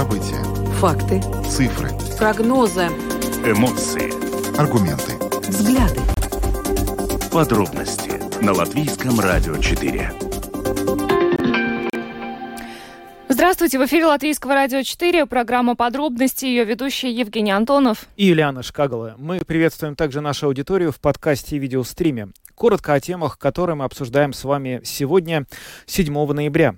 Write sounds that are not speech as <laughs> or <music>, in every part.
События. Факты. Цифры. Прогнозы. Эмоции. Аргументы. Взгляды. Подробности на Латвийском радио 4. Здравствуйте, в эфире Латвийского радио 4, программа «Подробности», ее ведущий Евгений Антонов. И Юлиана Шкагала. Мы приветствуем также нашу аудиторию в подкасте и видеостриме. Коротко о темах, которые мы обсуждаем с вами сегодня, 7 ноября.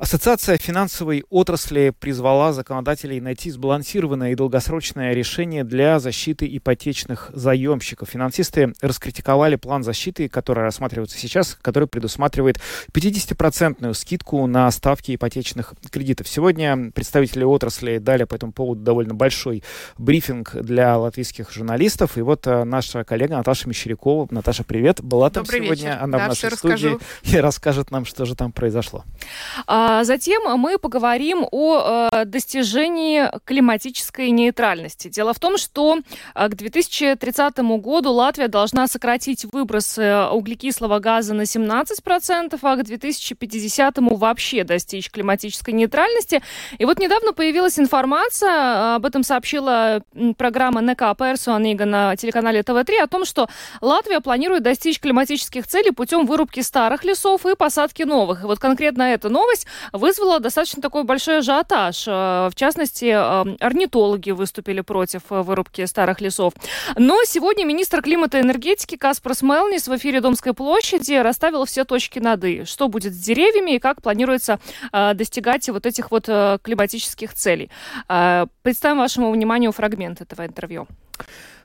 Ассоциация финансовой отрасли призвала законодателей найти сбалансированное и долгосрочное решение для защиты ипотечных заемщиков. Финансисты раскритиковали план защиты, который рассматривается сейчас, который предусматривает 50% скидку на ставки ипотечных кредитов. Сегодня представители отрасли дали по этому поводу довольно большой брифинг для латвийских журналистов. И вот э, наша коллега Наташа Мещерякова. Наташа, привет. Была там Добрый сегодня. вечер. Она Да, в нашей студии расскажу. <laughs> и расскажет нам, что же там произошло. А затем мы поговорим о э, достижении климатической нейтральности. Дело в том, что э, к 2030 году Латвия должна сократить выбросы углекислого газа на 17%, а к 2050 вообще достичь климатической нейтральности. И вот недавно появилась информация, э, об этом сообщила программа НК Персуанига на телеканале ТВ-3, о том, что Латвия планирует достичь климатических целей путем вырубки старых лесов и посадки новых. И вот конкретно эта новость вызвала достаточно такой большой ажиотаж. Э, В частности, э, орнитологи выступили против э, вырубки старых лесов. Но сегодня министр климата и энергетики Каспар Смелнис в эфире Домской площади расставил все точки над «и». Что будет с деревьями и как планируется э, достигать вот этих вот климатических целей. Представим вашему вниманию фрагмент этого интервью.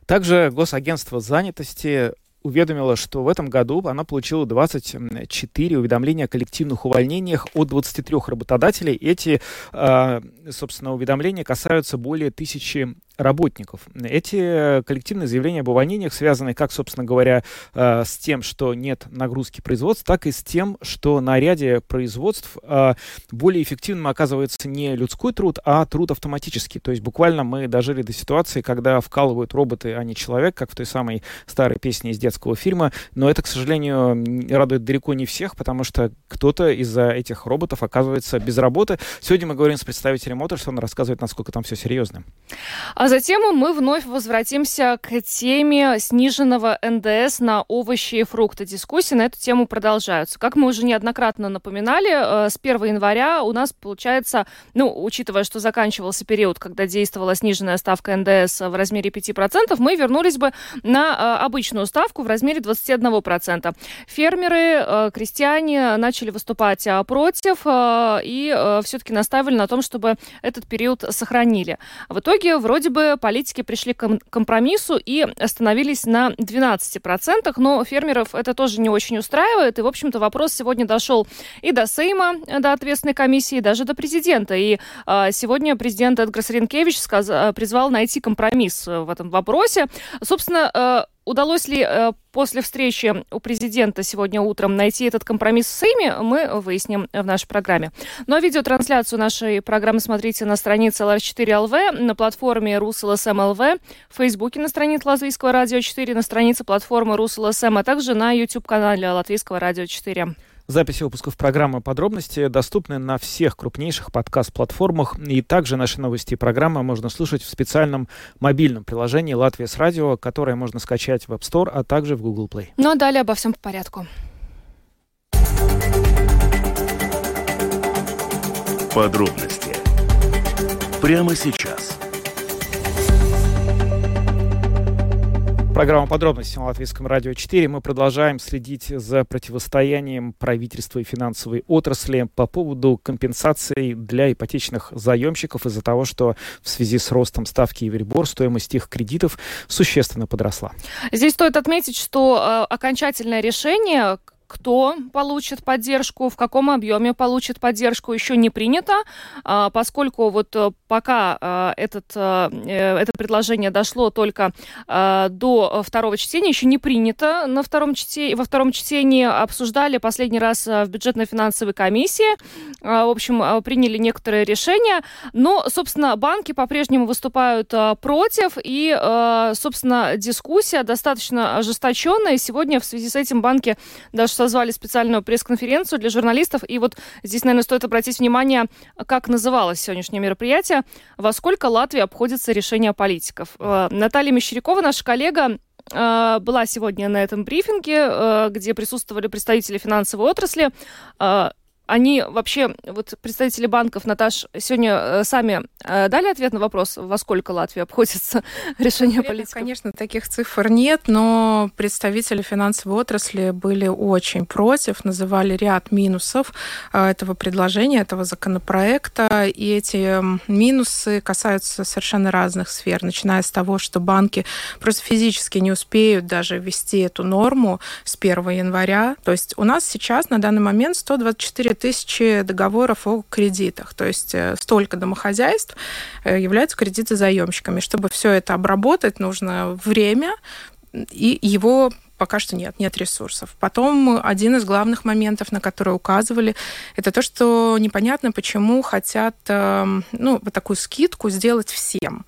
Также Госагентство занятости уведомила, что в этом году она получила 24 уведомления о коллективных увольнениях от 23 работодателей. Эти, э, собственно, уведомления касаются более тысячи работников. Эти коллективные заявления об увольнениях связаны как, собственно говоря, э, с тем, что нет нагрузки производств, так и с тем, что на ряде производств э, более эффективным оказывается не людской труд, а труд автоматический. То есть буквально мы дожили до ситуации, когда вкалывают роботы, а не человек, как в той самой старой песне из детского фильма. Но это, к сожалению, радует далеко не всех, потому что кто-то из-за этих роботов оказывается без работы. Сегодня мы говорим с представителем отрасли, он рассказывает, насколько там все серьезно. А затем мы вновь возвратимся к теме сниженного НДС на овощи и фрукты. Дискуссии на эту тему продолжаются. Как мы уже неоднократно напоминали, э, с 1 января у нас получается, ну, учитывая, что заканчивался период, когда действовала сниженная ставка НДС в размере 5%, мы вернулись бы на э, обычную ставку в размере 21%. Фермеры, э, крестьяне начали выступать э, против э, и все-таки наставили на том, чтобы этот период сохранили. В итоге вроде бы политики пришли к ком- компромиссу и остановились на 12%, но фермеров это тоже не очень устраивает. И, в общем-то, вопрос сегодня дошел и до Сейма, до ответственной комиссии, и даже до президента. И сегодня президент Эдгар Саренкевич призвал найти компромисс в этом вопросе. Собственно, Удалось ли э, после встречи у президента сегодня утром найти этот компромисс в Сейме, мы выясним в нашей программе. Ну а видеотрансляцию нашей программы смотрите на странице LR4LV, на платформе RusLSM.LV, в Фейсбуке на странице Латвийского радио 4, на странице платформы RusLSM, а также на YouTube-канале Латвийского радио 4. Записи выпусков программы «Подробности» доступны на всех крупнейших подкаст-платформах. И также наши новости и программы можно слушать в специальном мобильном приложении «Латвия с радио», которое можно скачать в App Store, а также в Google Play. Ну а далее обо всем по порядку. Подробности прямо сейчас. Программа «Подробности» на Латвийском радио 4. Мы продолжаем следить за противостоянием правительства и финансовой отрасли по поводу компенсаций для ипотечных заемщиков из-за того, что в связи с ростом ставки Евробор стоимость их кредитов существенно подросла. Здесь стоит отметить, что э, окончательное решение кто получит поддержку, в каком объеме получит поддержку, еще не принято, а, поскольку вот э, пока а, этот, э, э, это предложение дошло только до второго чтения, еще не принято на втором чтении, во втором чтении, обсуждали последний раз в бюджетно-финансовой комиссии, в общем, приняли некоторые решения, но, собственно, банки по-прежнему выступают против, и, собственно, дискуссия достаточно ожесточенная, сегодня в связи с этим банки дошли созвали специальную пресс-конференцию для журналистов. И вот здесь, наверное, стоит обратить внимание, как называлось сегодняшнее мероприятие. Во сколько Латвии обходится решение политиков. Э, Наталья Мещерякова, наша коллега, э, была сегодня на этом брифинге, э, где присутствовали представители финансовой отрасли они вообще, вот представители банков, Наташ, сегодня э, сами э, дали ответ на вопрос, во сколько Латвия обходится <laughs> решение политиков? Конечно, таких цифр нет, но представители финансовой отрасли были очень против, называли ряд минусов э, этого предложения, этого законопроекта, и эти минусы касаются совершенно разных сфер, начиная с того, что банки просто физически не успеют даже ввести эту норму с 1 января. То есть у нас сейчас на данный момент 124 тысячи договоров о кредитах. То есть э, столько домохозяйств э, являются кредитозаемщиками. Чтобы все это обработать, нужно время, и его пока что нет, нет ресурсов. Потом один из главных моментов, на которые указывали, это то, что непонятно, почему хотят эм, ну, вот такую скидку сделать всем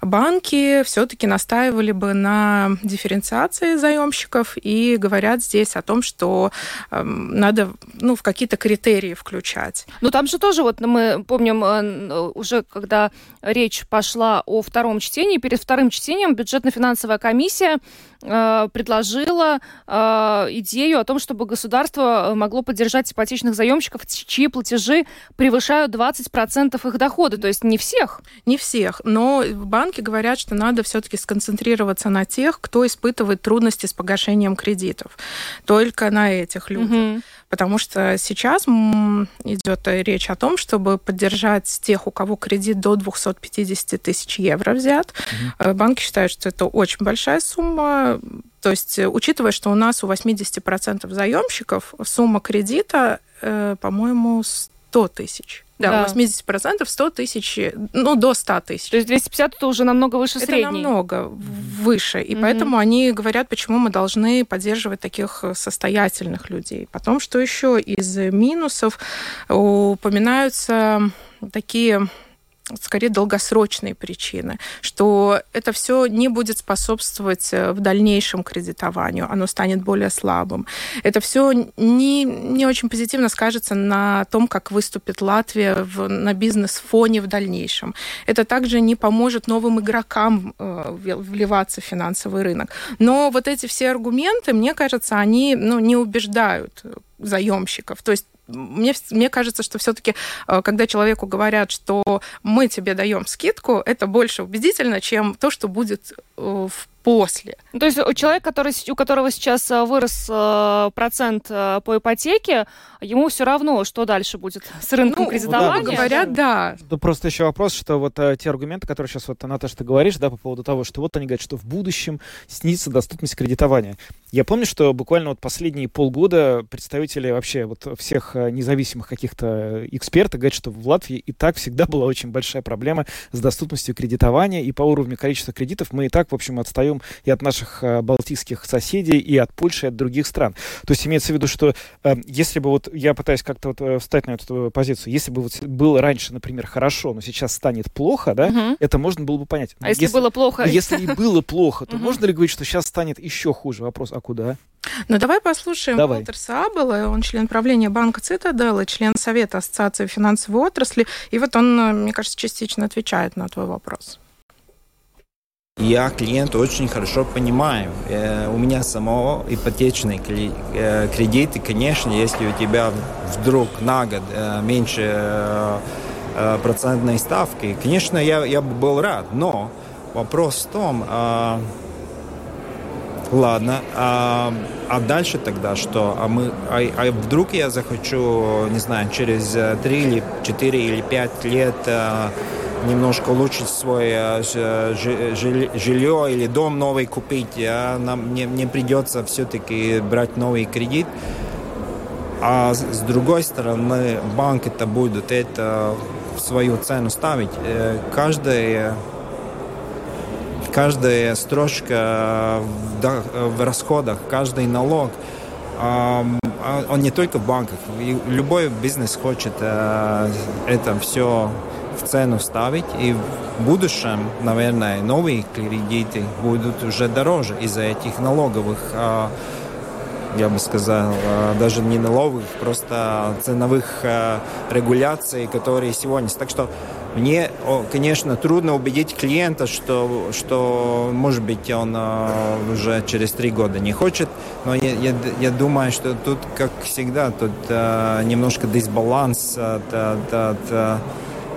банки все-таки настаивали бы на дифференциации заемщиков и говорят здесь о том, что э, надо ну, в какие-то критерии включать. Ну там же тоже, вот мы помним, э, уже когда речь пошла о втором чтении, перед вторым чтением бюджетно-финансовая комиссия э, предложила э, идею о том, чтобы государство могло поддержать ипотечных заемщиков, чьи платежи превышают 20% их дохода. То есть не всех. Не всех, но банк банки говорят, что надо все-таки сконцентрироваться на тех, кто испытывает трудности с погашением кредитов. Только на этих людях. Угу. Потому что сейчас идет речь о том, чтобы поддержать тех, у кого кредит до 250 тысяч евро взят. Угу. Банки считают, что это очень большая сумма. То есть, учитывая, что у нас у 80% заемщиков сумма кредита, э, по-моему, 100 тысяч. Да, да. у 80% 100 тысяч, ну, до 100 тысяч. То есть 250 это уже намного выше это средней. Это намного выше. И mm-hmm. поэтому они говорят, почему мы должны поддерживать таких состоятельных людей. Потом, что еще из минусов упоминаются такие скорее долгосрочные причины, что это все не будет способствовать э, в дальнейшем кредитованию, оно станет более слабым. Это все не, не очень позитивно скажется на том, как выступит Латвия в, на бизнес-фоне в дальнейшем. Это также не поможет новым игрокам э, вливаться в финансовый рынок. Но вот эти все аргументы, мне кажется, они ну, не убеждают заемщиков. То есть мне, мне кажется, что все-таки, э, когда человеку говорят, что мы тебе даем скидку, это больше убедительно, чем то, что будет э, в после. То есть у человека, который, у которого сейчас э, вырос э, процент э, по ипотеке, ему все равно, что дальше будет с рынком ну, кредитования. Да, говорят, да. Да просто еще вопрос, что вот те аргументы, которые сейчас вот, Наташа, ты говоришь, да, по поводу того, что вот они говорят, что в будущем снизится доступность кредитования. Я помню, что буквально вот последние полгода представители вообще вот всех независимых каких-то экспертов говорят, что в Латвии и так всегда была очень большая проблема с доступностью кредитования, и по уровню количества кредитов мы и так, в общем, отстаем узнаем и от наших э, балтийских соседей, и от Польши, и от других стран. То есть имеется в виду, что э, если бы вот, я пытаюсь как-то вот э, встать на эту позицию, если бы вот было раньше, например, хорошо, но сейчас станет плохо, да, угу. это можно было бы понять. А если, если было плохо? Если и было плохо, то можно ли говорить, что сейчас станет еще хуже? Вопрос, а куда? Ну, давай послушаем давай. Walter Сабела, он член правления банка Цитадел и член Совета Ассоциации финансовой отрасли. И вот он, мне кажется, частично отвечает на твой вопрос. Я клиента очень хорошо понимаю. Э, у меня самого ипотечный э, кредит, и, конечно, если у тебя вдруг на год э, меньше процентной ставки, конечно, я, я бы был рад, но вопрос в том, а, ладно, а, а дальше тогда что? А, мы, а, а вдруг я захочу, не знаю, через 3 или 4 или 5 лет а, немножко улучшить свое э, жилье или дом новый купить, а нам, мне, мне придется все-таки брать новый кредит. А с другой стороны, банк это будет это в свою цену ставить. Э, каждая, строчка в, расходах, каждый налог, он не только в банках. Любой бизнес хочет э, это все в цену ставить, и в будущем, наверное, новые кредиты будут уже дороже из-за этих налоговых а, я бы сказал, даже не налоговых, просто ценовых регуляций, которые сегодня. Так что мне, конечно, трудно убедить клиента, что, что может быть, он уже через три года не хочет, но я, я, я думаю, что тут, как всегда, тут немножко дисбаланс от, от, от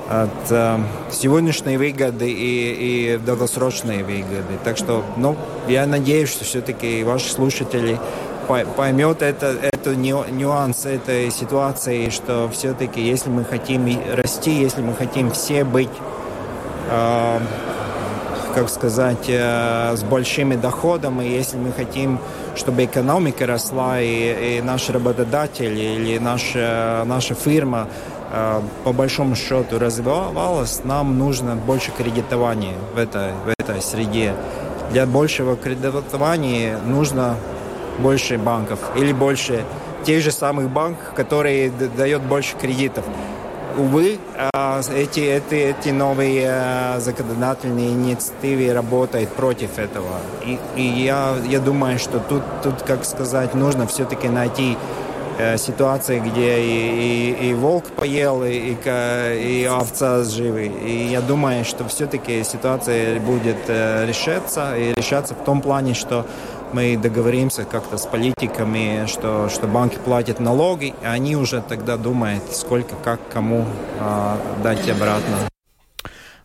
от сегодняшней выгоды и, и долгосрочной выгоды. Так что, ну, я надеюсь, что все-таки ваши слушатели поймет это, это нюанс этой ситуации, что все-таки, если мы хотим расти, если мы хотим все быть, э, как сказать, э, с большими доходами, если мы хотим, чтобы экономика росла, и, и наш работодатель или наша, наша фирма э, по большому счету развивалась, нам нужно больше кредитования в этой, в этой среде. Для большего кредитования нужно больше банков или больше тех же самых банков, которые дают больше кредитов. Увы, а, эти, эти, эти новые а, законодательные инициативы работают против этого. И, и я, я думаю, что тут, тут, как сказать, нужно все-таки найти э, ситуации, где и, и, и волк поел, и, и, и овца живы. И я думаю, что все-таки ситуация будет э, решаться, и решаться в том плане, что мы договоримся как-то с политиками, что, что банки платят налоги, и они уже тогда думают, сколько, как, кому э, дать обратно.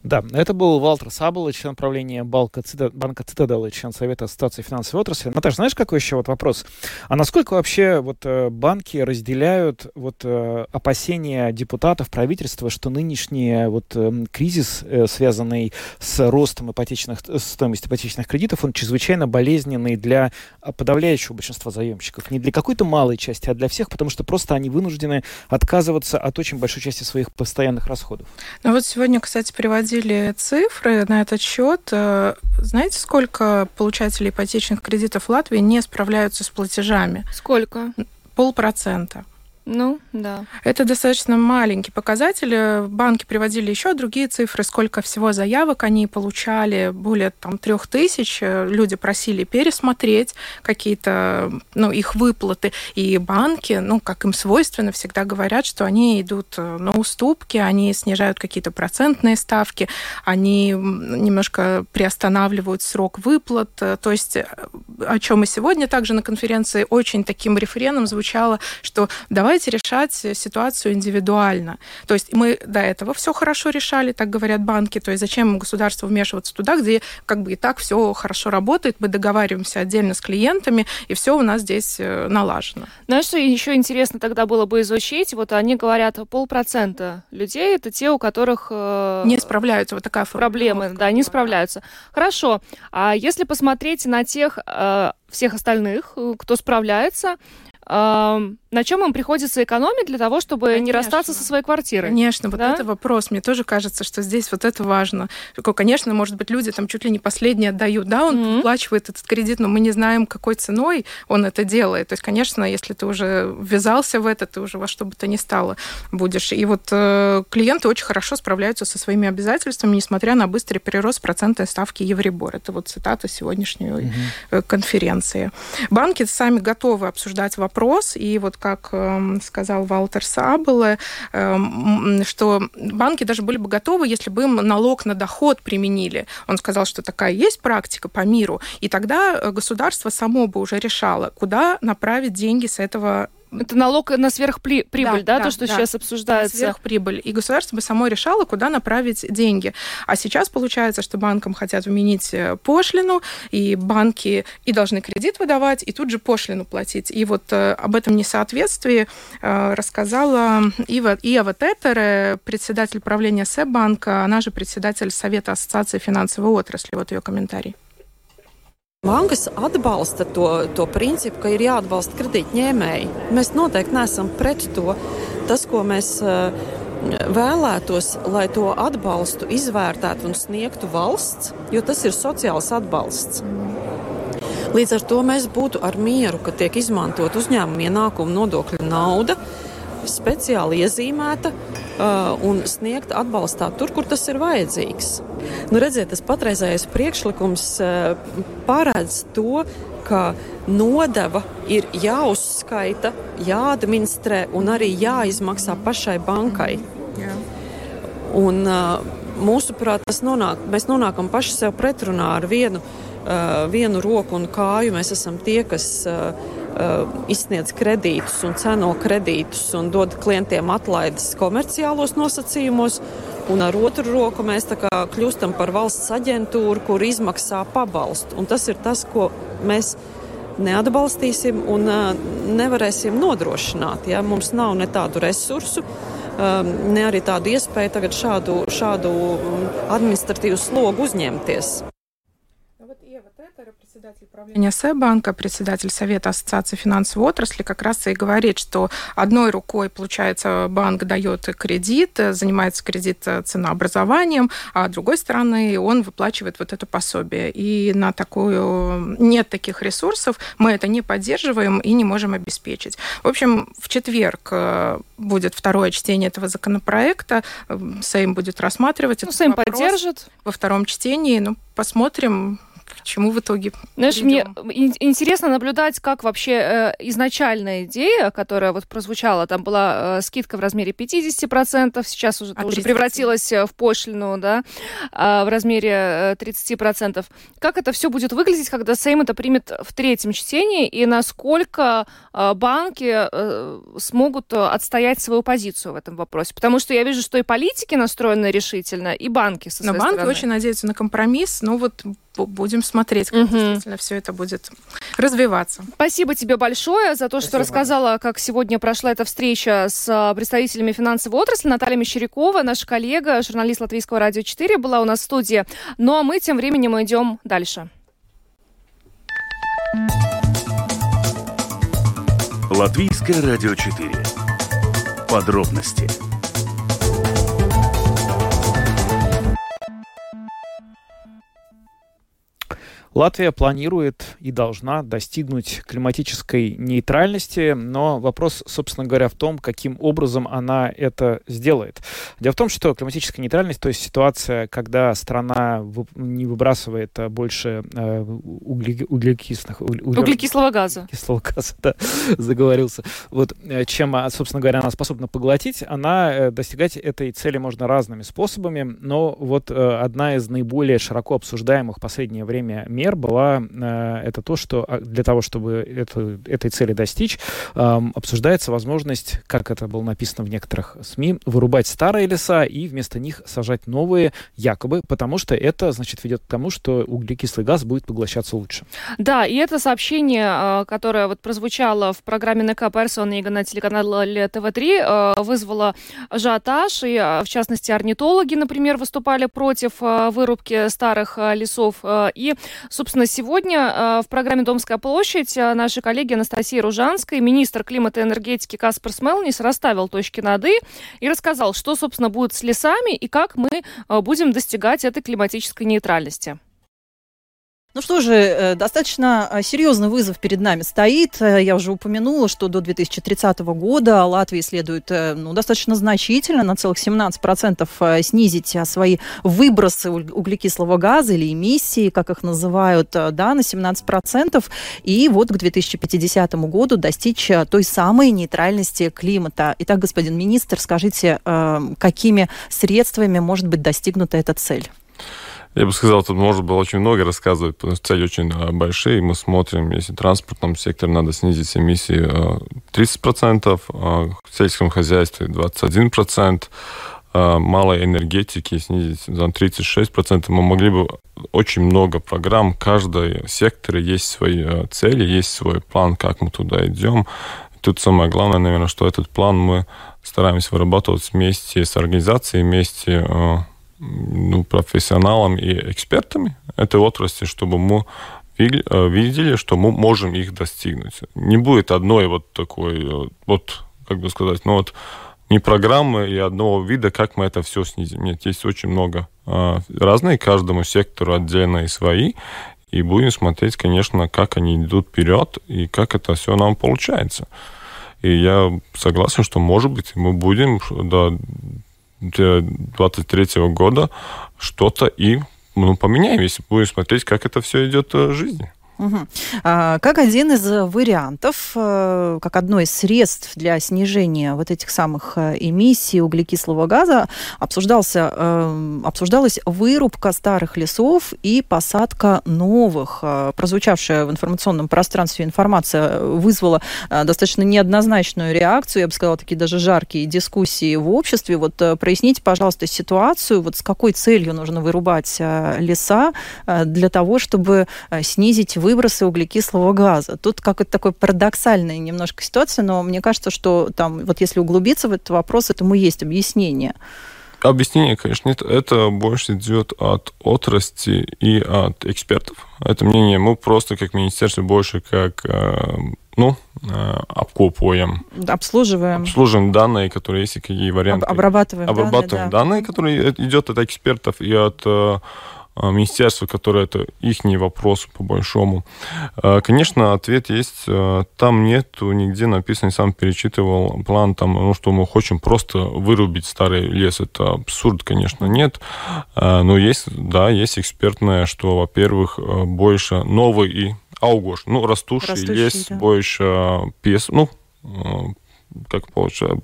Да, это был Валтер Сабл, член правления Банка, Цита, Банка Цитадел и член Совета Ассоциации финансовой отрасли. Наташа, знаешь, какой еще вот вопрос? А насколько вообще вот э, банки разделяют вот э, опасения депутатов, правительства, что нынешний вот э, кризис, связанный с ростом ипотечных, стоимости ипотечных кредитов, он чрезвычайно болезненный для подавляющего большинства заемщиков. Не для какой-то малой части, а для всех, потому что просто они вынуждены отказываться от очень большой части своих постоянных расходов. Ну вот сегодня, кстати, приводили приводили цифры на этот счет. Э, знаете, сколько получателей ипотечных кредитов в Латвии не справляются с платежами? Сколько? Полпроцента. Ну, да. Это достаточно маленький показатель. Банки приводили еще другие цифры, сколько всего заявок они получали, более там трех тысяч. Люди просили пересмотреть какие-то, ну, их выплаты. И банки, ну, как им свойственно, всегда говорят, что они идут на уступки, они снижают какие-то процентные ставки, они немножко приостанавливают срок выплат. То есть, о чем и сегодня также на конференции очень таким рефреном звучало, что давай давайте решать ситуацию индивидуально. То есть мы до этого все хорошо решали, так говорят банки, то есть зачем государству вмешиваться туда, где как бы и так все хорошо работает, мы договариваемся отдельно с клиентами, и все у нас здесь э, налажено. Знаешь, что еще интересно тогда было бы изучить? Вот они говорят, полпроцента людей это те, у которых... Э, не справляются, вот такая Проблемы, да, не справляются. Хорошо, а если посмотреть на тех э, всех остальных, кто справляется, на чем им приходится экономить для того, чтобы Конечно. не расстаться со своей квартирой? Конечно, вот да? это вопрос. Мне тоже кажется, что здесь вот это важно. Конечно, может быть, люди там чуть ли не последние отдают, да, он mm-hmm. выплачивает этот кредит, но мы не знаем, какой ценой он это делает. То есть, конечно, если ты уже ввязался в это, ты уже во что бы то ни стало будешь. И вот э, клиенты очень хорошо справляются со своими обязательствами, несмотря на быстрый перерост процентной ставки Евробор. Это вот цитата сегодняшней mm-hmm. конференции. Банки сами готовы обсуждать вопрос, и вот как эм, сказал Валтер Сабеле, эм, что банки даже были бы готовы, если бы им налог на доход применили. Он сказал, что такая есть практика по миру, и тогда э, государство само бы уже решало, куда направить деньги с этого это налог на сверхприбыль, да, да, да то, что да, сейчас обсуждается. Сверхприбыль. И государство бы само решало, куда направить деньги. А сейчас получается, что банкам хотят вменить э, пошлину, и банки и должны кредит выдавать, и тут же пошлину платить. И вот э, об этом несоответствии э, рассказала Ива, Ива Тетере, председатель правления СЭБ-банка, она же председатель Совета Ассоциации финансовой отрасли. Вот ее комментарий. Bankas atbalsta to, to principu, ka ir jāatbalsta kredītņēmēji. Mēs noteikti neesam pret to. Tas, ko mēs uh, vēlētos, lai to atbalstu izvērtētu un sniegtu valsts, jo tas ir sociāls atbalsts. Līdz ar to mēs būtu ar mieru, ka tiek izmantot uzņēmuma ienākuma nodokļu nauda, speciāli iezīmēta uh, un sniegta atbalstā tur, kur tas ir vajadzīgs. Nu, redziet, tas patreizējais priekšlikums uh, paredz to, ka nodeva ir jāuzskaita, jāadministrē un arī jāizmaksā pašai bankai. Jā. Un, uh, mūsuprāt, tas nonāk, mēs nonākam paši sev pretrunā ar vienu, vienu roku un kāju. Mēs esam tie, kas izsniedz kredītus un ceno kredītus un dod klientiem atlaides komerciālos nosacījumos. Un ar otru roku mēs kļūstam par valsts aģentūru, kur izmaksā pabalstu. Un tas ir tas, ko mēs neatbalstīsim un nevarēsim nodrošināt. Ja? Mums nav ne tādu resursu, ne arī tādu iespēju tagad šādu, šādu administratīvu slogu uzņemties председатель правления Сэбанка, председатель Совета Ассоциации финансовой отрасли, как раз и говорит, что одной рукой, получается, банк дает кредит, занимается кредит ценообразованием, а другой стороны он выплачивает вот это пособие. И на такую нет таких ресурсов, мы это не поддерживаем и не можем обеспечить. В общем, в четверг э, будет второе чтение этого законопроекта. Сейм будет рассматривать ну, этот Сейм вопрос поддержит. во втором чтении. Ну, посмотрим, чему в итоге Знаешь, придем. мне интересно наблюдать, как вообще э, изначальная идея, которая вот прозвучала, там была э, скидка в размере 50%, сейчас уже, а уже превратилась э, в пошлину, да, э, в размере э, 30%. Как это все будет выглядеть, когда Сейм это примет в третьем чтении, и насколько э, банки э, смогут э, отстоять свою позицию в этом вопросе? Потому что я вижу, что и политики настроены решительно, и банки со Но своей банки стороны. очень надеются на компромисс, ну вот будем смотреть, как угу. действительно все это будет развиваться. Спасибо тебе большое за то, Спасибо. что рассказала, как сегодня прошла эта встреча с а, представителями финансовой отрасли. Наталья Мещерякова, наша коллега, журналист Латвийского радио 4, была у нас в студии. Ну а мы тем временем идем дальше. Латвийское радио 4. Подробности Латвия планирует и должна достигнуть климатической нейтральности, но вопрос, собственно говоря, в том, каким образом она это сделает. Дело в том, что климатическая нейтральность, то есть ситуация, когда страна не выбрасывает больше э, угле, углекислых... Угле, углекислого газа. Углекислого газа, <laughs> да, заговорился. Вот, э, чем, а, собственно говоря, она способна поглотить, она э, достигать этой цели можно разными способами, но вот одна из наиболее широко обсуждаемых в последнее время мер была э, это то, что а, для того, чтобы это, этой цели достичь, обсуждается возможность, как это было написано в некоторых СМИ, вырубать старые леса и вместо них сажать новые, якобы, потому что это, значит, ведет к тому, что углекислый газ будет поглощаться лучше. Да, и это сообщение, которое вот прозвучало в программе НК Персонега на телеканале ТВ-3, вызвало ажиотаж, и, в частности, орнитологи, например, выступали против вырубки старых лесов. И Собственно, сегодня э, в программе «Домская площадь» э, наши коллеги Анастасия Ружанская, министр климата и энергетики Каспар Смелнис расставил точки над «и» и рассказал, что, собственно, будет с лесами и как мы э, будем достигать этой климатической нейтральности. Ну что же, э, достаточно э, серьезный вызов перед нами стоит. Э, я уже упомянула, что до 2030 года Латвии следует ну, достаточно значительно, на целых 17% снизить свои выбросы углекислого газа или эмиссии, как их называют, да, на 17%. И вот к 2050 году достичь той самой нейтральности климата. Итак, господин министр, скажите, какими средствами может быть достигнута эта цель? Я бы сказал, тут можно было очень много рассказывать, потому что цели очень а, большие. Мы смотрим, если транспортном секторе надо снизить эмиссии 30%, а, в сельском хозяйстве 21%, а, малой энергетики снизить на 36%. Мы могли бы очень много программ, каждый сектор есть свои цели, есть свой план, как мы туда идем. Тут самое главное, наверное, что этот план мы стараемся вырабатывать вместе с организацией, вместе ну, профессионалами и экспертами этой отрасли, чтобы мы э, видели, что мы можем их достигнуть. Не будет одной вот такой, э, вот, как бы сказать, ну вот не программы и одного вида, как мы это все снизим. Нет, есть очень много э, разных, каждому сектору отдельно и свои. И будем смотреть, конечно, как они идут вперед и как это все нам получается. И я согласен, что, может быть, мы будем до 2023 года что-то и ну, поменяем, если будем смотреть, как это все идет в жизни. Угу. А, как один из вариантов, э, как одно из средств для снижения вот этих самых э, эмиссий углекислого газа обсуждался, э, обсуждалась вырубка старых лесов и посадка новых. Прозвучавшая в информационном пространстве информация вызвала достаточно неоднозначную реакцию, я бы сказала, такие даже жаркие дискуссии в обществе. Вот проясните, пожалуйста, ситуацию, вот с какой целью нужно вырубать леса для того, чтобы снизить выбросы углекислого газа. Тут какая-то такая парадоксальная немножко ситуация, но мне кажется, что там, вот если углубиться в этот вопрос, этому есть объяснение. Объяснение, конечно, нет. Это больше идет от отрасли и от экспертов. Это мнение мы просто как министерство больше как э, ну, э, обкопываем. Обслуживаем. Обслуживаем данные, которые есть, и какие варианты. Об, обрабатываем, обрабатываем данные, да. данные, которые идет от экспертов и от э, министерства, которое это их вопрос по большому. А, конечно, ответ есть. А, там нету нигде написано, сам перечитывал план, там, ну, что мы хотим просто вырубить старый лес. Это абсурд, конечно, нет. Но есть, да, есть экспертное, что, во-первых, больше новый и аугош, ну, растущий, растущий лес да. больше пьес, ну, как получается,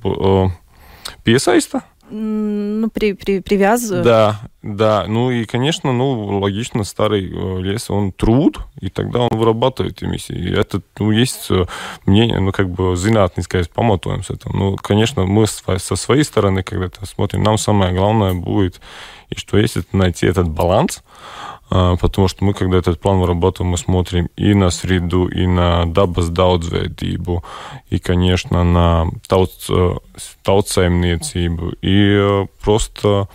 пьесаиста, ну, при, при, привязывают. Да, да. Ну и, конечно, ну, логично, старый э, лес, он труд, и тогда он вырабатывает эмиссии. И это, ну, есть э, мнение, ну, как бы, зинат, не сказать, помотуем с этим. Ну, конечно, мы со своей стороны, когда это смотрим, нам самое главное будет, и что есть, найти этот баланс, потому что мы, когда этот план вырабатываем, мы смотрим и на среду, и на dabas daudzveidību, и, конечно, на tauts, tautsēmniecību, и просто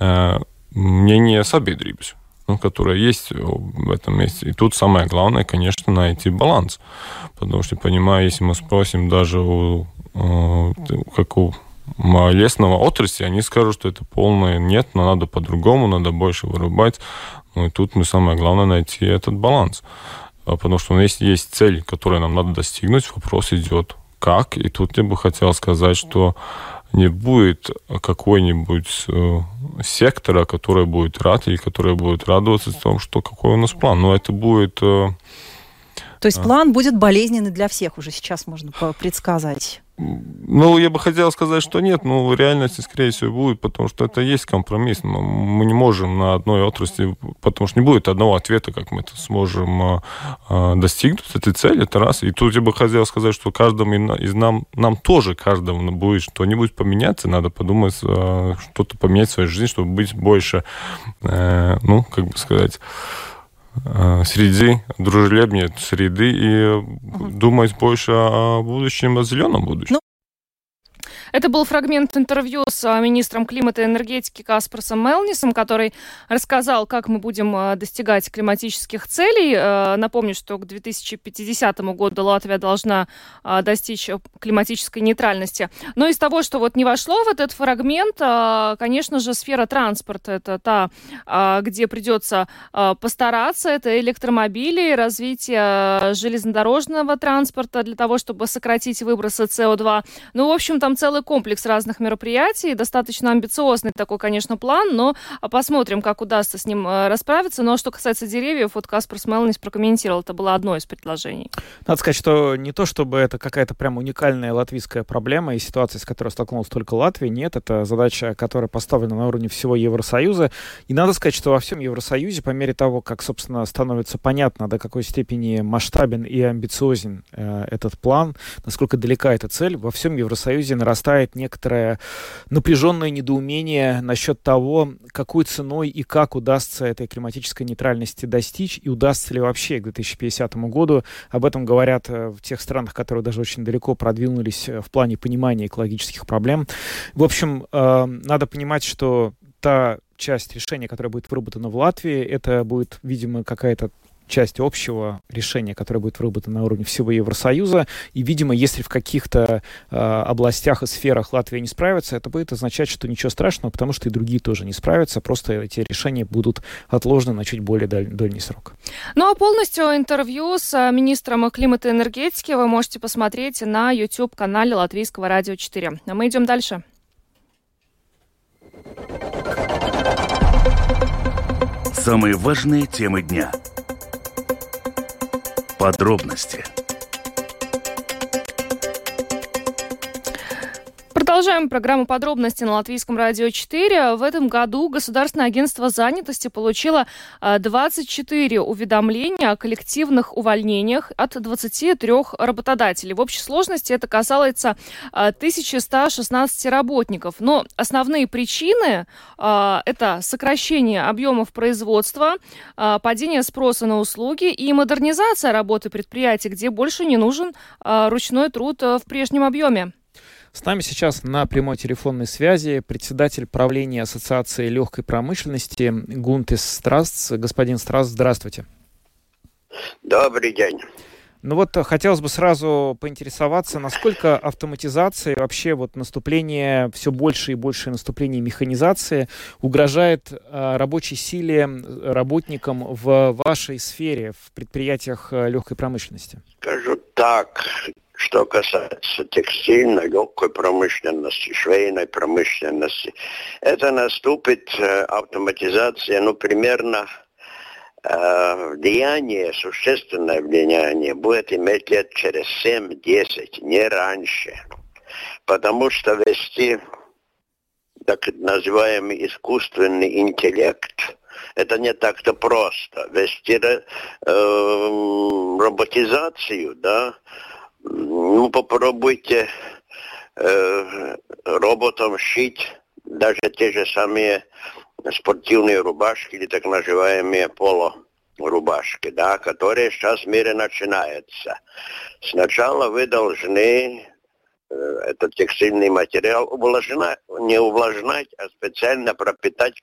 э, мнение sabiedrības, ну, которое есть в этом месте. И тут самое главное, конечно, найти баланс. Потому что, понимаю, если мы спросим даже у, э, как у лесного отрасли, они скажут, что это полное нет, но надо по-другому, надо больше вырубать. Ну и тут мы самое главное найти этот баланс. А, потому что у нас есть цель, которую нам надо достигнуть, вопрос идет как. И тут я бы хотел сказать, что не будет какой-нибудь э, сектора, который будет рад или который будет радоваться тому, что какой у нас план. Но это будет... Э, То есть план будет болезненный для всех уже сейчас можно предсказать. Ну, я бы хотел сказать, что нет, но в реальности, скорее всего, будет, потому что это есть компромисс. Мы не можем на одной отрасли, потому что не будет одного ответа, как мы это сможем а, а, достигнуть этой цели, это раз. И тут я бы хотел сказать, что каждому из нам, нам тоже каждому будет что-нибудь поменяться, надо подумать, а, что-то поменять в своей жизни, чтобы быть больше, э, ну, как бы сказать, среды, дружелюбнее среды и угу. думать больше о будущем, о зеленом будущем. Ну, это был фрагмент интервью с а, министром климата и энергетики Каспарсом Мелнисом, который рассказал, как мы будем а, достигать климатических целей. Э, напомню, что к 2050 году Латвия должна а, достичь климатической нейтральности. Но из того, что вот не вошло в этот фрагмент, конечно же, сфера транспорта. Это та, где придется постараться. Это электромобили, развитие железнодорожного транспорта для того, чтобы сократить выбросы СО2. Ну, в общем, там целый комплекс разных мероприятий, достаточно амбициозный такой, конечно, план, но посмотрим, как удастся с ним э, расправиться. Но что касается деревьев, вот Каспар Смелнис прокомментировал, это было одно из предложений. Надо сказать, что не то, чтобы это какая-то прям уникальная латвийская проблема и ситуация, с которой столкнулась только Латвия, нет, это задача, которая поставлена на уровне всего Евросоюза. И надо сказать, что во всем Евросоюзе, по мере того, как, собственно, становится понятно, до какой степени масштабен и амбициозен э, этот план, насколько далека эта цель, во всем Евросоюзе нарастает нарастает некоторое напряженное недоумение насчет того, какой ценой и как удастся этой климатической нейтральности достичь, и удастся ли вообще к 2050 году. Об этом говорят э, в тех странах, которые даже очень далеко продвинулись э, в плане понимания экологических проблем. В общем, э, надо понимать, что та часть решения, которая будет выработана в Латвии, это будет, видимо, какая-то часть общего решения, которое будет выработано на уровне всего Евросоюза. И, видимо, если в каких-то э, областях и сферах Латвия не справится, это будет означать, что ничего страшного, потому что и другие тоже не справятся, просто эти решения будут отложены на чуть более даль- дальний срок. Ну а полностью интервью с а, министром климата и энергетики вы можете посмотреть на YouTube-канале Латвийского радио 4. А мы идем дальше. Самые важные темы дня – Подробности Продолжаем программу подробности на Латвийском радио 4. В этом году Государственное агентство занятости получило 24 а, уведомления о коллективных увольнениях от 23 работодателей. В общей сложности это касается 1116 а, работников. Но основные причины а, это сокращение объемов производства, падение спроса на услуги и модернизация работы предприятий, где больше не нужен ручной труд в прежнем объеме. С нами сейчас на прямой телефонной связи председатель правления Ассоциации легкой промышленности Гунтес Страст. Господин Страст, здравствуйте. Добрый день. Ну вот хотелось бы сразу поинтересоваться, насколько автоматизация, вообще вот наступление, все больше и больше наступление механизации угрожает э, рабочей силе, работникам в вашей сфере, в предприятиях э, легкой промышленности? Скажу так, что касается текстильной, легкой промышленности, швейной промышленности, это наступит э, автоматизация, ну, примерно э, влияние, существенное влияние будет иметь лет через 7-10, не раньше. Потому что вести так называемый искусственный интеллект, это не так-то просто. Вести э, роботизацию, да, ну, попробуйте э, роботом шить даже те же самые спортивные рубашки или так называемые поло рубашки, да, которые сейчас в мире начинаются. Сначала вы должны э, этот текстильный материал увлажнять, не увлажнять, а специально пропитать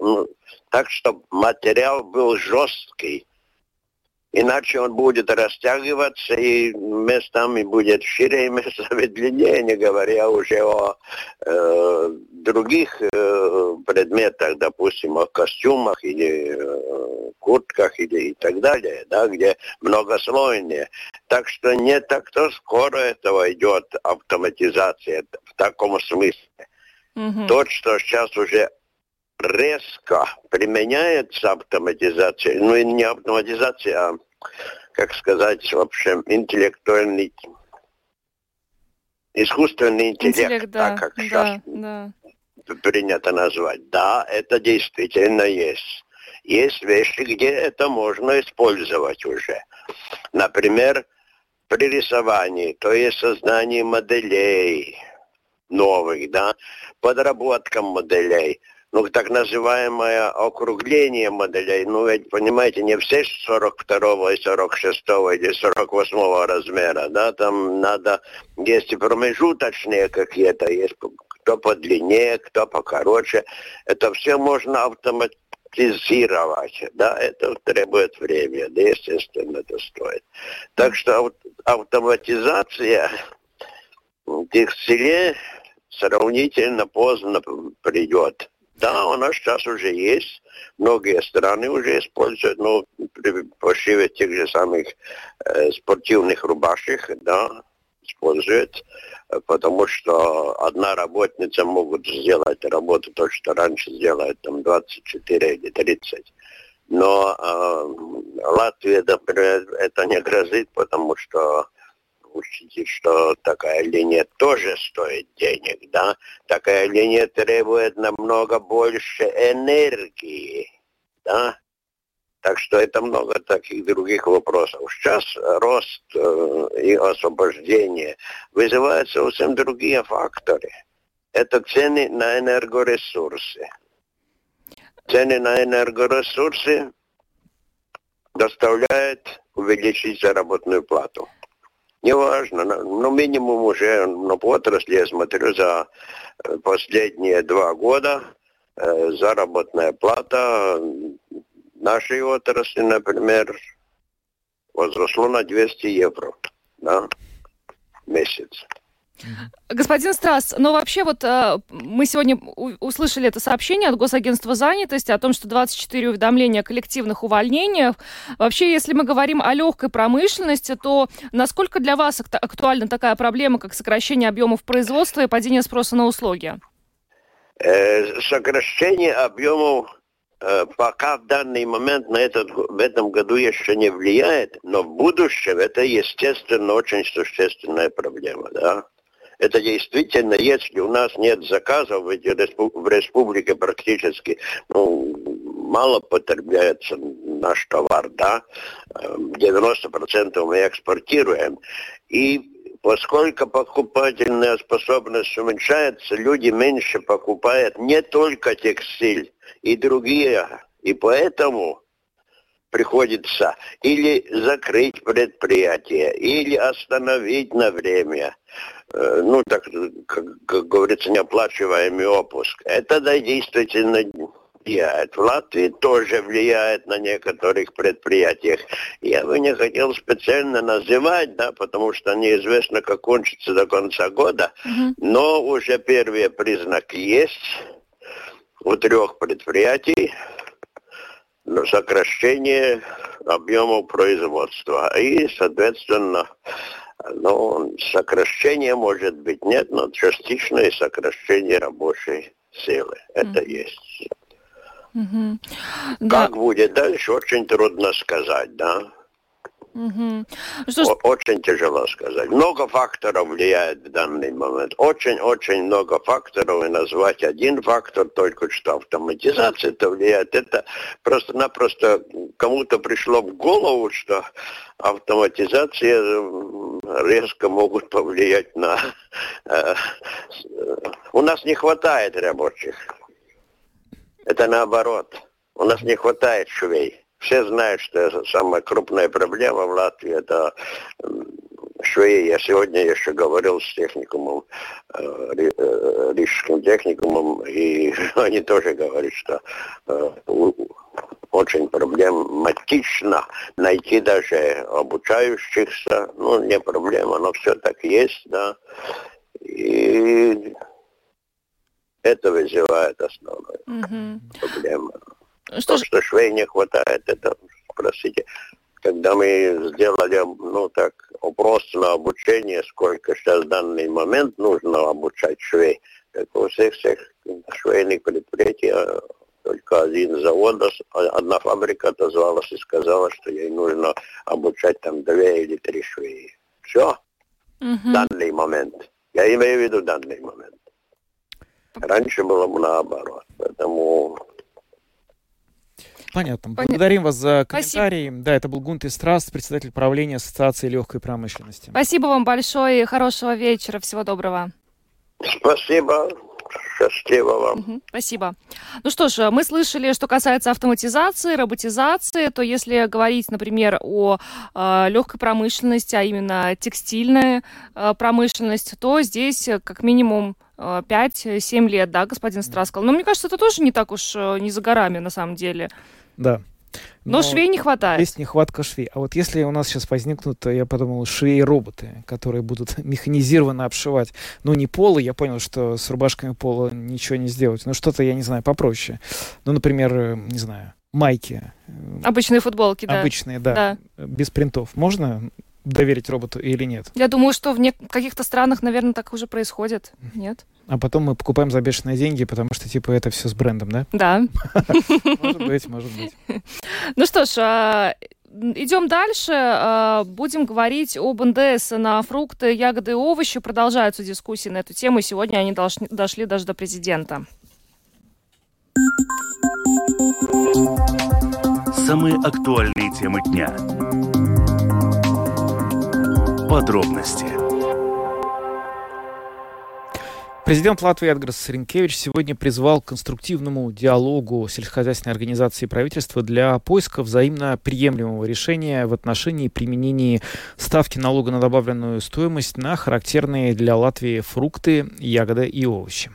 ну, так, чтобы материал был жесткий, Иначе он будет растягиваться и местами будет шире, и местами длиннее, не говоря уже о э, других э, предметах, допустим, о костюмах или э, куртках или и так далее, да, где многослойнее. Так что не так-то скоро этого идет автоматизация в таком смысле. Mm-hmm. То, что сейчас уже резко применяется автоматизация, ну и не автоматизация, а, как сказать, в общем, интеллектуальный, искусственный интеллект, интеллект да, как да, сейчас да. принято назвать. Да, это действительно есть. Есть вещи, где это можно использовать уже. Например, при рисовании, то есть создании моделей новых, да, подработка моделей – ну, так называемое округление моделей, ну, ведь, понимаете, не все 42 и 46 или 48 размера, да, там надо, есть и промежуточные какие-то, есть кто подлиннее, кто покороче, это все можно автоматизировать, да, это требует времени, да, естественно, это стоит. Так что автоматизация текстиле сравнительно поздно придет. Да, у нас сейчас уже есть. Многие страны уже используют, ну, при пошиве тех же самых э, спортивных рубашек, да, используют, потому что одна работница может сделать работу, то, что раньше сделает там 24 или 30. Но э, Латвия, например, это не грозит, потому что учтите, что такая линия тоже стоит денег, да? Такая линия требует намного больше энергии, да? Так что это много таких других вопросов. Сейчас рост э, и освобождение вызывают совсем другие факторы. Это цены на энергоресурсы. Цены на энергоресурсы доставляют увеличить заработную плату. Неважно, но минимум уже ну, по отрасли, я смотрю, за э, последние два года э, заработная плата нашей отрасли, например, возросло на 200 евро да, в месяц. Господин Страс, но вообще вот э, мы сегодня услышали это сообщение от Госагентства занятости о том, что 24 уведомления о коллективных увольнениях. Вообще, если мы говорим о легкой промышленности, то насколько для вас актуальна такая проблема, как сокращение объемов производства и падение спроса на услуги? Э, сокращение объемов э, пока в данный момент на этот, в этом году еще не влияет, но в будущем это, естественно, очень существенная проблема, да. Это действительно, если у нас нет заказов в республике практически, ну, мало потребляется наш товар, да, 90% мы экспортируем. И поскольку покупательная способность уменьшается, люди меньше покупают не только текстиль и другие. И поэтому приходится или закрыть предприятие, или остановить на время, ну, так, как, как говорится, неоплачиваемый отпуск. Это да, действительно влияет. В Латвии тоже влияет на некоторых предприятиях. Я бы не хотел специально называть, да, потому что неизвестно, как кончится до конца года, угу. но уже первые признаки есть у трех предприятий сокращение объемов производства. И, соответственно, ну, сокращение может быть нет, но частичное сокращение рабочей силы. Это mm. есть. Mm-hmm. Как да. будет дальше, очень трудно сказать, да. Угу. Что. Очень тяжело сказать. Много факторов влияет в данный момент. Очень-очень много факторов. И назвать один фактор только что автоматизация это влияет. Это просто-напросто кому-то пришло в голову, что автоматизация резко могут повлиять на... Э, у нас не хватает рабочих. Это наоборот. У нас не хватает швей. Все знают, что самая крупная проблема в Латвии это швеи. Я сегодня еще говорил с техникумом, э, э, рижским техникумом, и <laughs> они тоже говорят, что э, очень проблематично найти даже обучающихся. Ну, не проблема, но все так есть, да. И это вызывает основную mm проблему. Что, То, что швей не хватает, это, простите, когда мы сделали, ну так, опрос на обучение, сколько сейчас в данный момент нужно обучать швей, так у всех всех швейных предприятий а, только один завод, одна фабрика отозвалась и сказала, что ей нужно обучать там две или три швеи. Все. Угу. Данный момент. Я имею в виду данный момент. Раньше было наоборот. Поэтому Понятно. Понятно. Благодарим вас за комментарий. Спасибо. Да, это был Гунт Страст, председатель правления Ассоциации легкой промышленности. Спасибо вам большое и хорошего вечера. Всего доброго. Спасибо. Счастливо вам. Угу, спасибо. Ну что ж, мы слышали, что касается автоматизации, роботизации, то если говорить, например, о э, легкой промышленности, а именно текстильная э, промышленность, то здесь как минимум 5-7 лет, да, господин Страскал. Но мне кажется, это тоже не так уж э, не за горами на самом деле. Да. Но, Но швей не хватает. Есть нехватка швей. А вот если у нас сейчас возникнут, я подумал, швеи-роботы, которые будут <laughs> механизированно обшивать, ну, не полы, я понял, что с рубашками пола ничего не сделать, но что-то, я не знаю, попроще. Ну, например, э, не знаю, майки. Обычные футболки, да. Обычные, да. да. Без принтов. Можно доверить роботу или нет? Я думаю, что в каких-то странах, наверное, так уже происходит. Нет? А потом мы покупаем за бешеные деньги, потому что, типа, это все с брендом, да? Да. Может быть, может быть. <laughs> Ну что ж, а, Идем дальше. А, будем говорить об НДС на фрукты, ягоды и овощи. Продолжаются дискуссии на эту тему. Сегодня они дошли даже до президента. Самые актуальные темы дня Подробности. Президент Латвии Эдгарс Ринкевич сегодня призвал к конструктивному диалогу сельскохозяйственной организации и правительства для поиска взаимно приемлемого решения в отношении применения ставки налога на добавленную стоимость на характерные для Латвии фрукты, ягоды и овощи.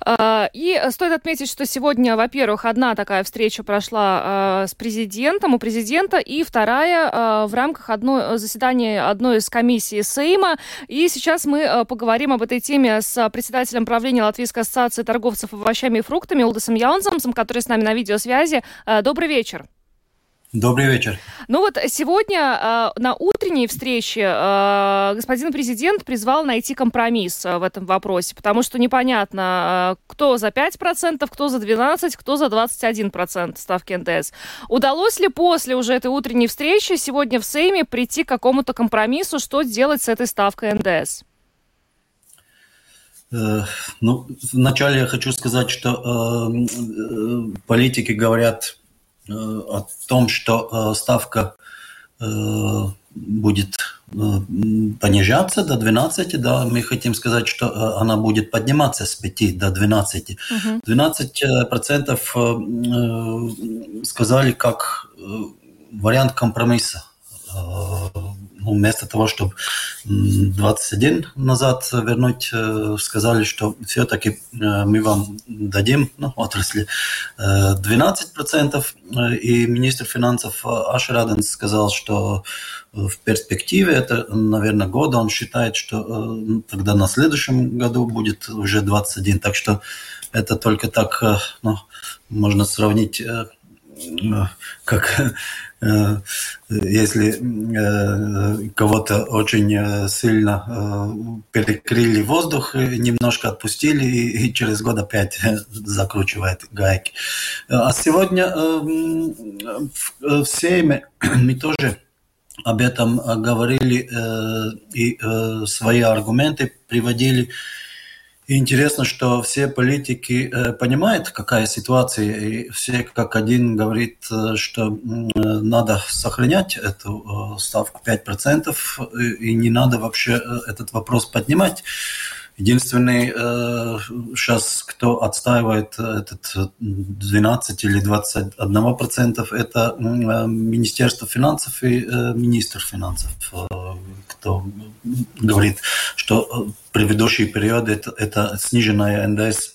А, и стоит отметить, что сегодня, во-первых, одна такая встреча прошла а, с президентом, у президента, и вторая а, в рамках одной, заседания одной из комиссий Сейма. И сейчас мы поговорим об этой теме с председателем правления Латвийской ассоциации торговцев овощами и фруктами Улдасом Яунзамсом, который с нами на видеосвязи. Добрый вечер. Добрый вечер. Ну вот сегодня э, на утренней встрече э, господин президент призвал найти компромисс э, в этом вопросе, потому что непонятно, кто за 5%, кто за 12%, кто за 21% ставки НДС. Удалось ли после уже этой утренней встречи сегодня в Сейме прийти к какому-то компромиссу, что делать с этой ставкой НДС? Э, ну, вначале я хочу сказать, что э, э политики говорят о том, что э, ставка э, будет понижаться до 12, да, мы хотим сказать, что она будет подниматься с 5 до 12. Угу. 12 процентов сказали как вариант компромисса вместо того, чтобы 21 назад вернуть, э, сказали, что все-таки э, мы вам дадим ну, отрасли 12%. Э, и министр финансов Ашраден сказал, что в перспективе, это, наверное, года, он считает, что тогда на следующем году будет уже 21. Так что это только так, ну, можно сравнить как <laughs> если э, кого-то очень э, сильно перекрыли воздух, немножко отпустили и через год опять закручивает гайки. А сегодня в Сейме <clears throat> мы тоже об этом говорили и свои аргументы приводили. И интересно, что все политики э, понимают, какая ситуация, и все как один говорит, э, что э, надо сохранять эту э, ставку 5%, и, и не надо вообще э, этот вопрос поднимать. Единственный э, сейчас, кто отстаивает этот 12 или 21 процентов, это э, Министерство финансов и э, министр финансов, э, кто говорит, что предыдущие периоды это, это сниженная НДС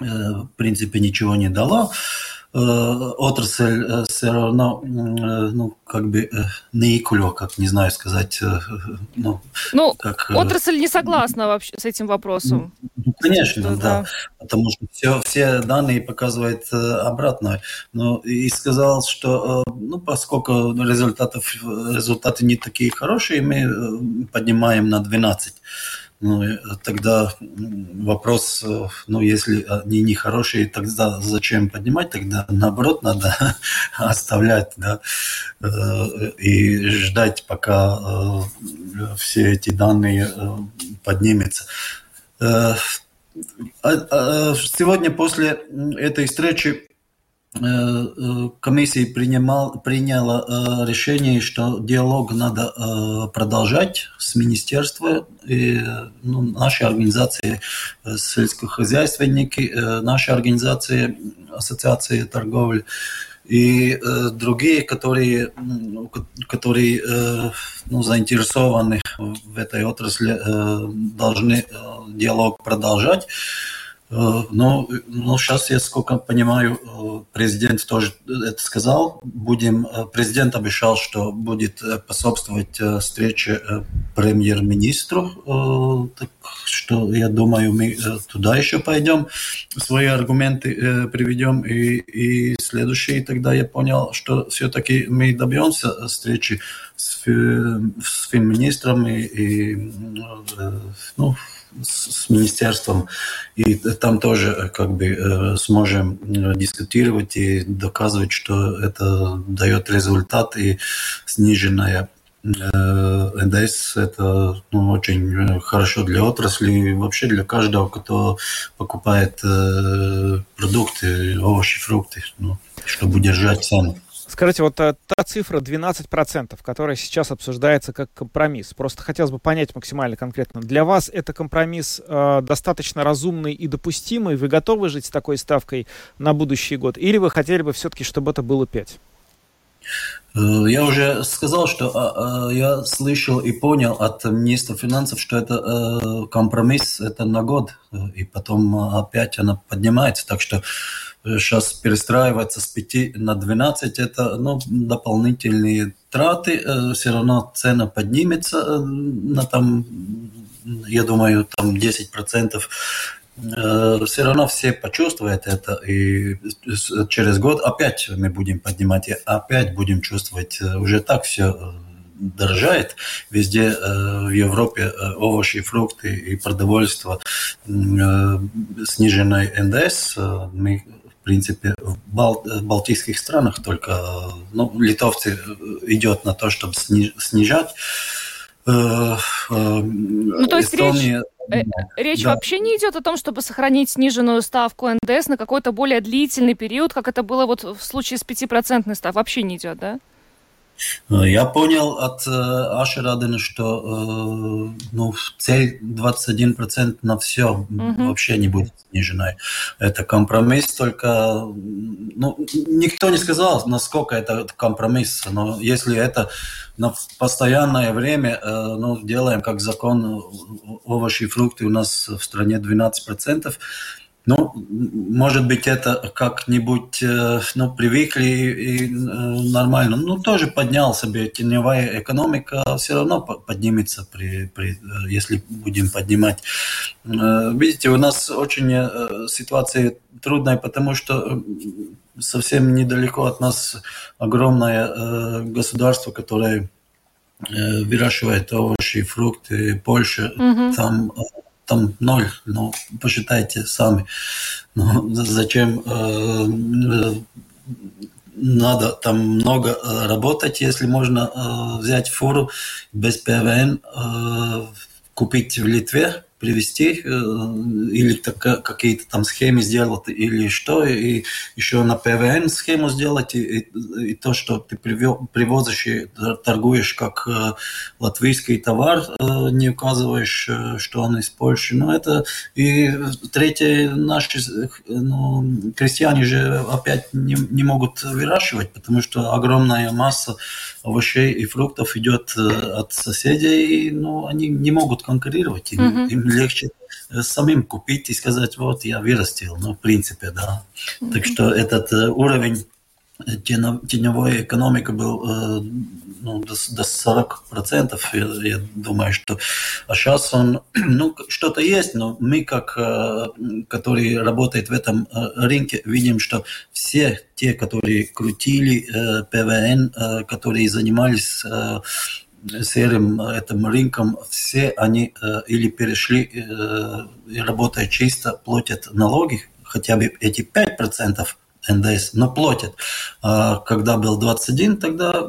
э, в принципе ничего не дала. Э, отрасль э, все равно, ну, как бы не икулё, как не знаю сказать. Ну, ну как, отрасль не согласна вообще с этим вопросом. Ну, конечно, что, да. да. Потому что все, все данные показывают обратное. Но и сказал, что, ну, поскольку результатов, результаты не такие хорошие, мы поднимаем на 12. Ну, тогда вопрос, ну, если они нехорошие, тогда зачем поднимать? Тогда, наоборот, надо <laughs> оставлять, да, э, и ждать, пока э, все эти данные э, поднимутся. А, а, сегодня после этой встречи Э, э, комиссия принимал, приняла э, решение, что диалог надо продолжать с министерством. И, ну, наши организации сельскохозяйственники, наши организации ассоциации торговли и э, другие, которые, которые э, ну, заинтересованы в этой отрасли, э, должны э, диалог продолжать. Э, ну, ну, сейчас я, сколько понимаю, э, президент тоже это сказал. Будем, э, президент обещал, что будет способствовать встрече премьер-министру. Так что, я думаю, мы туда еще пойдем, свои аргументы приведем. И, и следующий тогда я понял, что все-таки мы добьемся встречи с, с финминистром и, и ну, с министерством, и там тоже э, как бы э, сможем э, дискутировать и доказывать, что это дает результат и сниженная НДС это ну, очень хорошо для отрасли и вообще для каждого, кто покупает продукты, овощи, фрукты, ну, чтобы удержать цену. Скажите, вот та, та цифра 12%, которая сейчас обсуждается как компромисс, просто хотелось бы понять максимально конкретно, для вас это компромисс э, достаточно разумный и допустимый? Вы готовы жить с такой ставкой на будущий год? Или вы хотели бы все-таки, чтобы это было 5? Э, я уже сказал, что а, а, я слышал и понял от министра финансов, что это э, компромисс это на год, и потом опять она поднимается. Так что сейчас перестраиваться с 5 на 12, это ну, дополнительные траты, э, все равно цена поднимется э, на там, я думаю, там 10%. все равно все почувствуют это, и через год опять мы будем поднимать, и опять будем чувствовать, уже так все дорожает. Везде в Европе овощи, фрукты и продовольствие сниженной НДС. Мы принципе, в Бал балтийских странах только ну, литовцы идет на то, чтобы снижать. Ну, то есть Эстония... речь, речь да. вообще не идет о том, чтобы сохранить сниженную ставку НДС на какой-то более длительный период, как это было вот в случае с 5% ставкой. Вообще не идет, да? Э, я понял от э, Аши Радена, что э, ну, цель 21% на все угу. вообще не будет снижена. Это компромисс, только ну, никто не сказал, насколько это компромисс. Но если это на постоянное время, ну, делаем как закон овощи и фрукты у нас в стране 12%, ну, может быть, это как-нибудь, э, ну, привыкли и э, нормально. Ну, тоже поднял себе теневая экономика, все равно поднимется, при, при, э, если будем поднимать. Видите, у нас очень ситуация трудная, потому что совсем недалеко от нас огромное государство, которое выращивает овощи, фрукты, Польша, угу. там там ноль, ну, посчитайте сами. Ну, зачем э, э, надо там много э, работать, если можно взять фуру без ПВН, купить в Литве, привести э, или какие-то там схемы сделать или что, и еще на ПВН схему сделать, и, и, и то, что ты привозишь и торгуешь как э, латвийский товар, э, не указываешь, что он из Польши. Но это и третье, наши ну, крестьяне же опять не, не могут выращивать, потому что огромная масса овощей и фруктов идет от соседей, и ну, они не могут конкурировать. Им, mm-hmm. им легче э, самим купить и сказать, вот я вырастил, ну, в принципе, да. Mm-hmm. Так что этот э, уровень э, теневой экономики был ну, до, до 40%. Я, я думаю, что а сейчас он, <clears throat> ну, что-то есть, но мы, как, которые работают в этом рынке, видим, что все те, которые крутили ПВН, которые занимались серым этим рынком, все они э, или перешли э, работая чисто, платят налоги, хотя бы эти 5% НДС, но платят. А когда был 21, тогда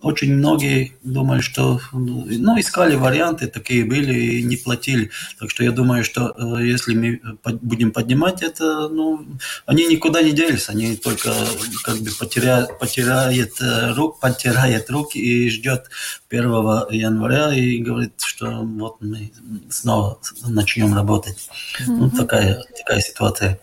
очень многие думали, что ну, искали варианты, такие были и не платили. Так что я думаю, что э, если мы будем поднимать это, ну, они никуда не делись, они только как бы потеряют, потеряют, э, рук, потеряют руки и ждет 1 января и говорит, что вот мы снова начнем работать. Mm-hmm. Ну, такая, такая ситуация.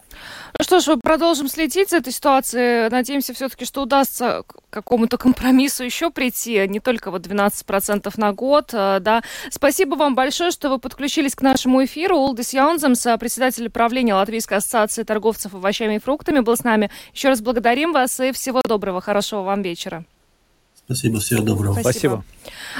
Ну что ж, продолжим следить за этой ситуацией. Надеемся все-таки, что удастся к какому-то компромиссу еще прийти, не только вот 12% на год. А, да. Спасибо вам большое, что вы подключились к нашему эфиру. Улдис Яунземс, председатель правления Латвийской ассоциации торговцев овощами и фруктами, был с нами. Еще раз благодарим вас и всего доброго, хорошего вам вечера. Спасибо, всего доброго. Спасибо. Спасибо.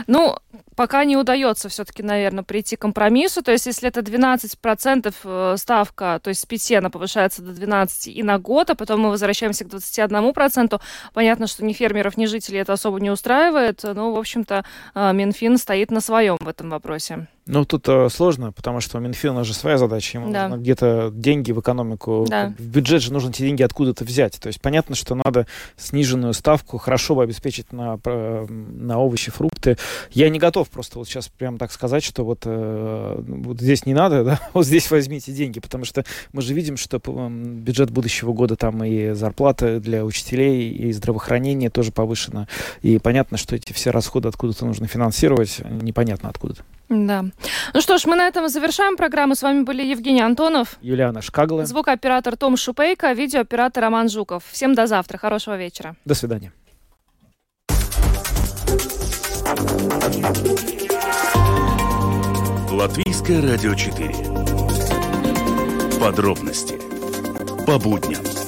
Ну, пока не удается все-таки, наверное, прийти к компромиссу. То есть, если это 12% э, ставка, то есть с 5 она повышается до 12 и на год, а потом мы возвращаемся к 21%, понятно, что ни фермеров, ни жителей это особо не устраивает. Но, в общем-то, э, Минфин стоит на своем в этом вопросе. Ну, тут э, сложно, потому что у Минфина же своя задача. Ему да. нужно где-то деньги в экономику. Да. В бюджет же нужно эти деньги откуда-то взять. То есть понятно, что надо сниженную ставку хорошо бы обеспечить на, на овощи, фрукты. Я не готов просто вот сейчас прямо так сказать, что вот, э, вот здесь не надо, <laughs> да, вот здесь возьмите деньги, потому что мы же видим, что бюджет будущего года там и зарплата для учителей, и здравоохранение тоже повышено. И понятно, что эти все расходы откуда-то нужно финансировать, непонятно откуда-то. Да. Ну что ж, мы на этом завершаем программу. С вами были Евгений Антонов, Юлиана Шкагла, звукооператор Том Шупейко, видеооператор Роман Жуков. Всем до завтра. Хорошего вечера. До свидания. Латвийское радио 4. Подробности по будням.